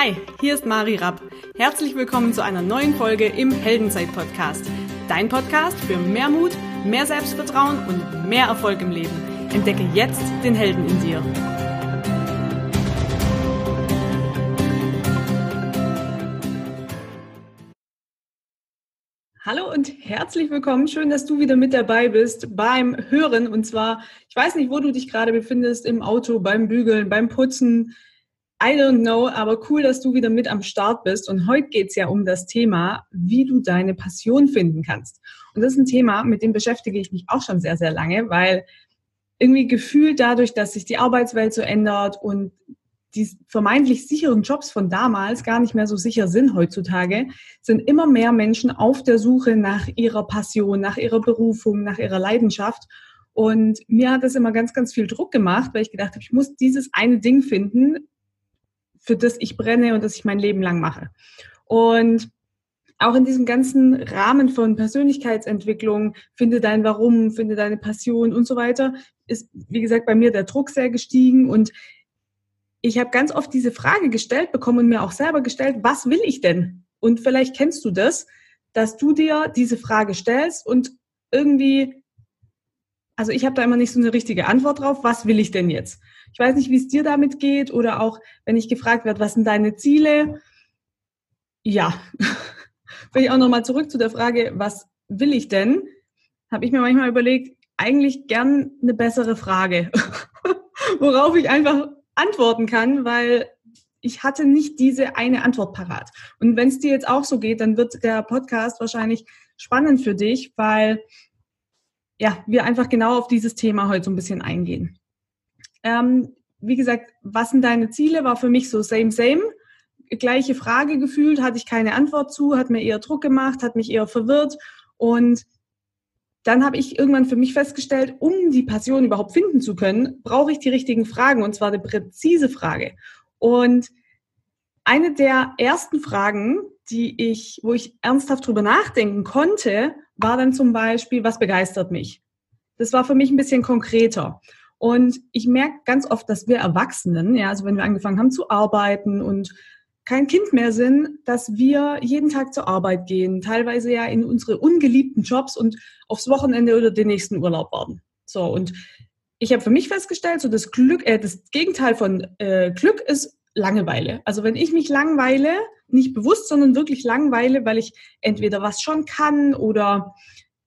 Hi, hier ist Mari Rapp. Herzlich willkommen zu einer neuen Folge im Heldenzeit-Podcast. Dein Podcast für mehr Mut, mehr Selbstvertrauen und mehr Erfolg im Leben. Entdecke jetzt den Helden in dir. Hallo und herzlich willkommen. Schön, dass du wieder mit dabei bist beim Hören. Und zwar, ich weiß nicht, wo du dich gerade befindest, im Auto, beim Bügeln, beim Putzen, I don't know, aber cool, dass du wieder mit am Start bist. Und heute geht's ja um das Thema, wie du deine Passion finden kannst. Und das ist ein Thema, mit dem beschäftige ich mich auch schon sehr, sehr lange, weil irgendwie gefühlt dadurch, dass sich die Arbeitswelt so ändert und die vermeintlich sicheren Jobs von damals gar nicht mehr so sicher sind heutzutage, sind immer mehr Menschen auf der Suche nach ihrer Passion, nach ihrer Berufung, nach ihrer Leidenschaft. Und mir hat das immer ganz, ganz viel Druck gemacht, weil ich gedacht habe, ich muss dieses eine Ding finden, für das ich brenne und das ich mein Leben lang mache. Und auch in diesem ganzen Rahmen von Persönlichkeitsentwicklung, finde dein Warum, finde deine Passion und so weiter, ist, wie gesagt, bei mir der Druck sehr gestiegen und ich habe ganz oft diese Frage gestellt bekommen und mir auch selber gestellt, was will ich denn? Und vielleicht kennst du das, dass du dir diese Frage stellst und irgendwie, also ich habe da immer nicht so eine richtige Antwort drauf, was will ich denn jetzt? Ich weiß nicht, wie es dir damit geht oder auch, wenn ich gefragt werde, was sind deine Ziele? Ja, will ich auch nochmal zurück zu der Frage, was will ich denn? Habe ich mir manchmal überlegt, eigentlich gern eine bessere Frage, worauf ich einfach antworten kann, weil ich hatte nicht diese eine Antwort parat. Und wenn es dir jetzt auch so geht, dann wird der Podcast wahrscheinlich spannend für dich, weil ja, wir einfach genau auf dieses Thema heute so ein bisschen eingehen. Ähm, wie gesagt, was sind deine Ziele? War für mich so same, same. Gleiche Frage gefühlt, hatte ich keine Antwort zu, hat mir eher Druck gemacht, hat mich eher verwirrt. Und dann habe ich irgendwann für mich festgestellt, um die Passion überhaupt finden zu können, brauche ich die richtigen Fragen und zwar eine präzise Frage. Und eine der ersten Fragen, die ich, wo ich ernsthaft drüber nachdenken konnte, war dann zum Beispiel, was begeistert mich? Das war für mich ein bisschen konkreter. Und ich merke ganz oft, dass wir Erwachsenen, ja, also wenn wir angefangen haben zu arbeiten und kein Kind mehr sind, dass wir jeden Tag zur Arbeit gehen, teilweise ja in unsere ungeliebten Jobs und aufs Wochenende oder den nächsten Urlaub warten. So, und ich habe für mich festgestellt, so das Glück, äh, das Gegenteil von äh, Glück ist Langeweile. Also wenn ich mich langweile, nicht bewusst, sondern wirklich langweile, weil ich entweder was schon kann oder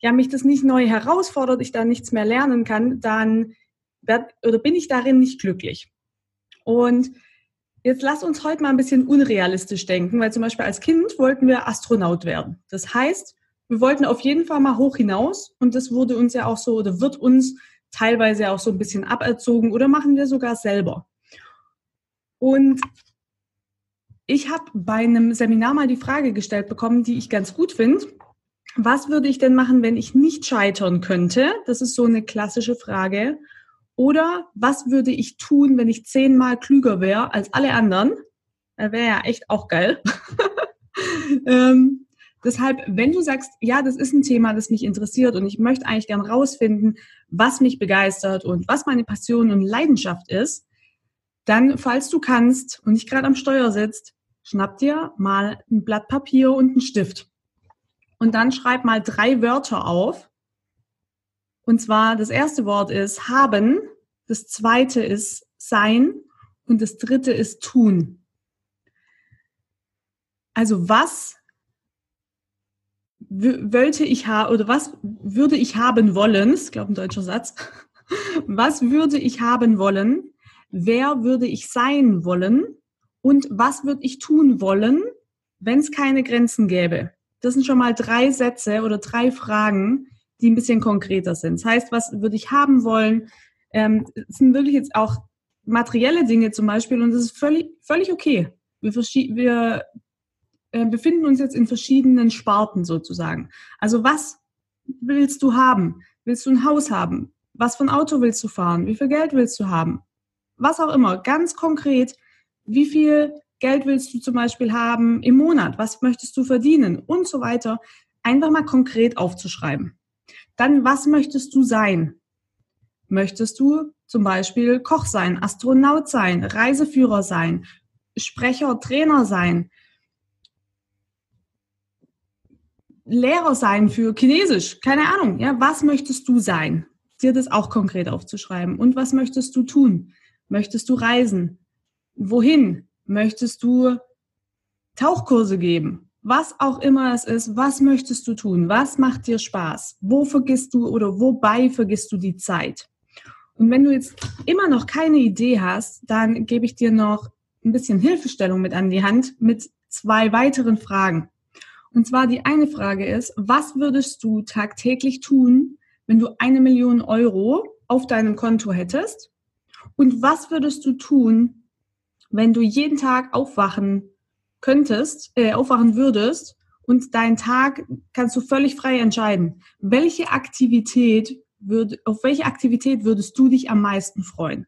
ja mich das nicht neu herausfordert, ich da nichts mehr lernen kann, dann werd, oder bin ich darin nicht glücklich. Und jetzt lass uns heute mal ein bisschen unrealistisch denken, weil zum Beispiel als Kind wollten wir Astronaut werden. Das heißt, wir wollten auf jeden Fall mal hoch hinaus und das wurde uns ja auch so oder wird uns teilweise auch so ein bisschen aberzogen oder machen wir sogar selber. Und ich habe bei einem Seminar mal die Frage gestellt bekommen, die ich ganz gut finde. Was würde ich denn machen, wenn ich nicht scheitern könnte? Das ist so eine klassische Frage. Oder was würde ich tun, wenn ich zehnmal klüger wäre als alle anderen? Wäre ja echt auch geil. ähm, deshalb, wenn du sagst, ja, das ist ein Thema, das mich interessiert und ich möchte eigentlich gern rausfinden, was mich begeistert und was meine Passion und Leidenschaft ist, dann, falls du kannst und nicht gerade am Steuer sitzt, schnapp dir mal ein Blatt Papier und einen Stift. Und dann schreib mal drei Wörter auf. Und zwar das erste Wort ist haben, das zweite ist sein und das dritte ist tun. Also was wollte ich haben oder was würde ich haben wollen? Ich glaube ein deutscher Satz. Was würde ich haben wollen, wer würde ich sein wollen und was würde ich tun wollen, wenn es keine Grenzen gäbe. Das sind schon mal drei Sätze oder drei Fragen, die ein bisschen konkreter sind. Das heißt, was würde ich haben wollen? Ähm, das sind wirklich jetzt auch materielle Dinge zum Beispiel und das ist völlig, völlig okay. Wir, wir äh, befinden uns jetzt in verschiedenen Sparten sozusagen. Also was willst du haben? Willst du ein Haus haben? Was für ein Auto willst du fahren? Wie viel Geld willst du haben? was auch immer, ganz konkret, wie viel Geld willst du zum Beispiel haben im Monat, was möchtest du verdienen und so weiter, einfach mal konkret aufzuschreiben. Dann, was möchtest du sein? Möchtest du zum Beispiel Koch sein, Astronaut sein, Reiseführer sein, Sprecher, Trainer sein, Lehrer sein für Chinesisch, keine Ahnung. Ja, was möchtest du sein? Dir das auch konkret aufzuschreiben. Und was möchtest du tun? Möchtest du reisen? Wohin? Möchtest du Tauchkurse geben? Was auch immer es ist, was möchtest du tun? Was macht dir Spaß? Wo vergisst du oder wobei vergisst du die Zeit? Und wenn du jetzt immer noch keine Idee hast, dann gebe ich dir noch ein bisschen Hilfestellung mit an die Hand mit zwei weiteren Fragen. Und zwar die eine Frage ist, was würdest du tagtäglich tun, wenn du eine Million Euro auf deinem Konto hättest? Und was würdest du tun, wenn du jeden Tag aufwachen könntest, äh, aufwachen würdest und deinen Tag kannst du völlig frei entscheiden. Welche Aktivität würde, auf welche Aktivität würdest du dich am meisten freuen?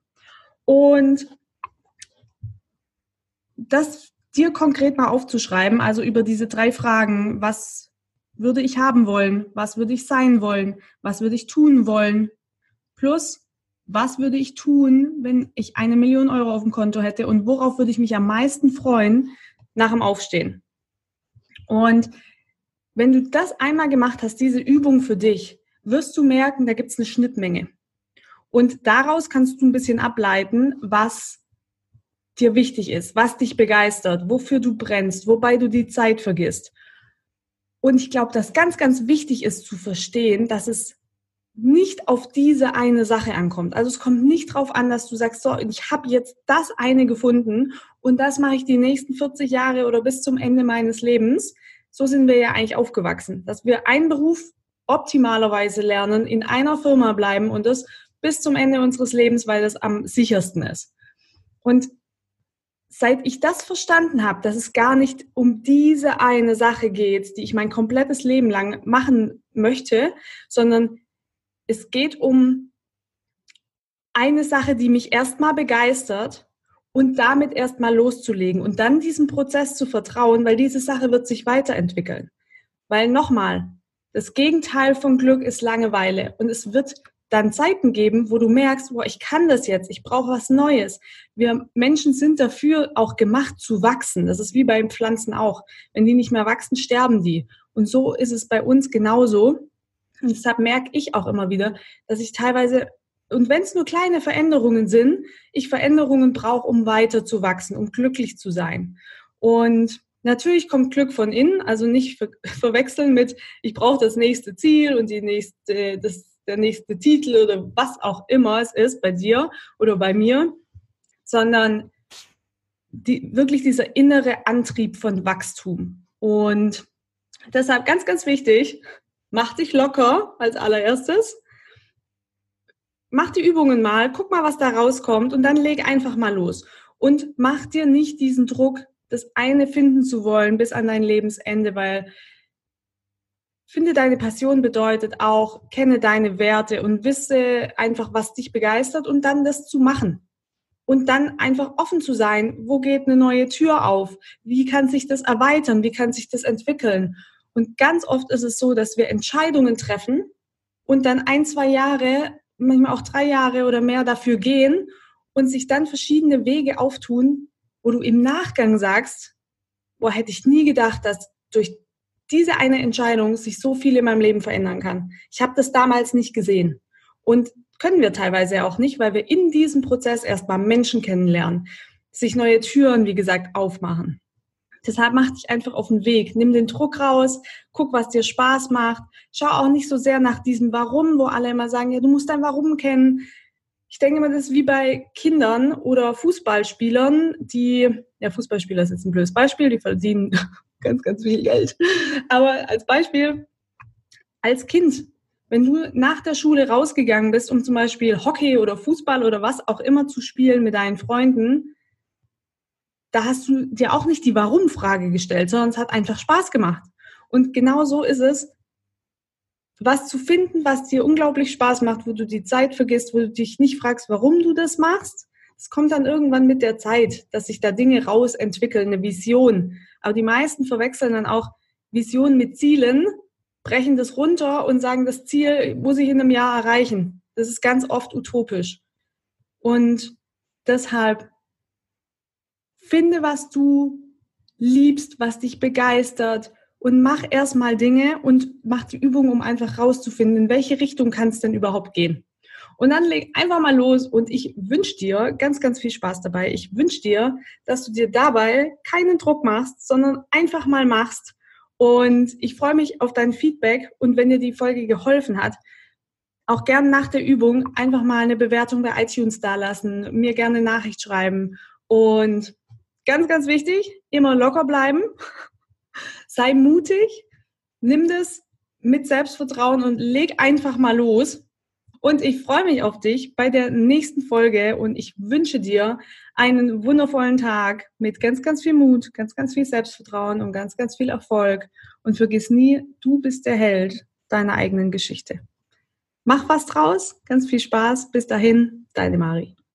Und das dir konkret mal aufzuschreiben, also über diese drei Fragen, was würde ich haben wollen, was würde ich sein wollen, was würde ich tun wollen, plus was würde ich tun, wenn ich eine Million Euro auf dem Konto hätte und worauf würde ich mich am meisten freuen nach dem Aufstehen. Und wenn du das einmal gemacht hast, diese Übung für dich, wirst du merken, da gibt es eine Schnittmenge. Und daraus kannst du ein bisschen ableiten, was dir wichtig ist, was dich begeistert, wofür du brennst, wobei du die Zeit vergisst. Und ich glaube, dass ganz, ganz wichtig ist zu verstehen, dass es nicht auf diese eine Sache ankommt. Also es kommt nicht darauf an, dass du sagst, so, ich habe jetzt das eine gefunden und das mache ich die nächsten 40 Jahre oder bis zum Ende meines Lebens. So sind wir ja eigentlich aufgewachsen, dass wir einen Beruf optimalerweise lernen, in einer Firma bleiben und das bis zum Ende unseres Lebens, weil das am sichersten ist. Und seit ich das verstanden habe, dass es gar nicht um diese eine Sache geht, die ich mein komplettes Leben lang machen möchte, sondern es geht um eine Sache, die mich erstmal begeistert und damit erstmal loszulegen und dann diesem Prozess zu vertrauen, weil diese Sache wird sich weiterentwickeln. Weil nochmal, das Gegenteil von Glück ist Langeweile und es wird dann Zeiten geben, wo du merkst, boah, ich kann das jetzt, ich brauche was Neues. Wir Menschen sind dafür auch gemacht zu wachsen. Das ist wie bei Pflanzen auch. Wenn die nicht mehr wachsen, sterben die. Und so ist es bei uns genauso. Und deshalb merke ich auch immer wieder, dass ich teilweise, und wenn es nur kleine Veränderungen sind, ich Veränderungen brauche, um weiter zu wachsen, um glücklich zu sein. Und Natürlich kommt Glück von innen, also nicht ver verwechseln mit, ich brauche das nächste Ziel und die nächste, das der nächste Titel oder was auch immer es ist bei dir oder bei mir, sondern die, wirklich dieser innere Antrieb von Wachstum. Und deshalb ganz, ganz wichtig, mach dich locker als allererstes. Mach die Übungen mal, guck mal, was da rauskommt und dann leg einfach mal los. Und mach dir nicht diesen Druck, das eine finden zu wollen bis an dein Lebensende, weil Finde deine Passion bedeutet auch, kenne deine Werte und wisse einfach, was dich begeistert und dann das zu machen. Und dann einfach offen zu sein, wo geht eine neue Tür auf? Wie kann sich das erweitern? Wie kann sich das entwickeln? Und ganz oft ist es so, dass wir Entscheidungen treffen und dann ein, zwei Jahre, manchmal auch drei Jahre oder mehr dafür gehen und sich dann verschiedene Wege auftun, wo du im Nachgang sagst, boah, hätte ich nie gedacht, dass durch diese eine Entscheidung sich so viel in meinem Leben verändern kann. Ich habe das damals nicht gesehen. Und können wir teilweise auch nicht, weil wir in diesem Prozess erstmal Menschen kennenlernen, sich neue Türen, wie gesagt, aufmachen. Deshalb mach dich einfach auf den Weg, nimm den Druck raus, guck, was dir Spaß macht. Schau auch nicht so sehr nach diesem Warum, wo alle immer sagen, ja, du musst dein Warum kennen. Ich denke immer, das ist wie bei Kindern oder Fußballspielern, die, ja, Fußballspieler ist jetzt ein blödes Beispiel, die verdienen ganz, ganz viel Geld. Aber als Beispiel, als Kind, wenn du nach der Schule rausgegangen bist, um zum Beispiel Hockey oder Fußball oder was auch immer zu spielen mit deinen Freunden, da hast du dir auch nicht die Warum-Frage gestellt, sondern es hat einfach Spaß gemacht. Und genau so ist es, was zu finden, was dir unglaublich Spaß macht, wo du die Zeit vergisst, wo du dich nicht fragst, warum du das machst. Es kommt dann irgendwann mit der Zeit, dass sich da Dinge rausentwickeln, eine Vision. Aber die meisten verwechseln dann auch Visionen mit Zielen, brechen das runter und sagen, das Ziel muss ich in einem Jahr erreichen. Das ist ganz oft utopisch. Und deshalb finde, was du liebst, was dich begeistert und mach erstmal Dinge und mach die Übung, um einfach rauszufinden, in welche Richtung kann es denn überhaupt gehen. Und dann leg einfach mal los und ich wünsche dir ganz, ganz viel Spaß dabei. Ich wünsche dir, dass du dir dabei keinen Druck machst, sondern einfach mal machst. Und ich freue mich auf dein Feedback und wenn dir die Folge geholfen hat, auch gerne nach der Übung einfach mal eine Bewertung bei iTunes dalassen, mir gerne eine Nachricht schreiben und ganz, ganz wichtig, immer locker bleiben, sei mutig, nimm das mit Selbstvertrauen und leg einfach mal los. Und ich freue mich auf dich bei der nächsten Folge und ich wünsche dir einen wundervollen Tag mit ganz, ganz viel Mut, ganz, ganz viel Selbstvertrauen und ganz, ganz viel Erfolg. Und vergiss nie, du bist der Held deiner eigenen Geschichte. Mach was draus, ganz viel Spaß. Bis dahin, deine Mari.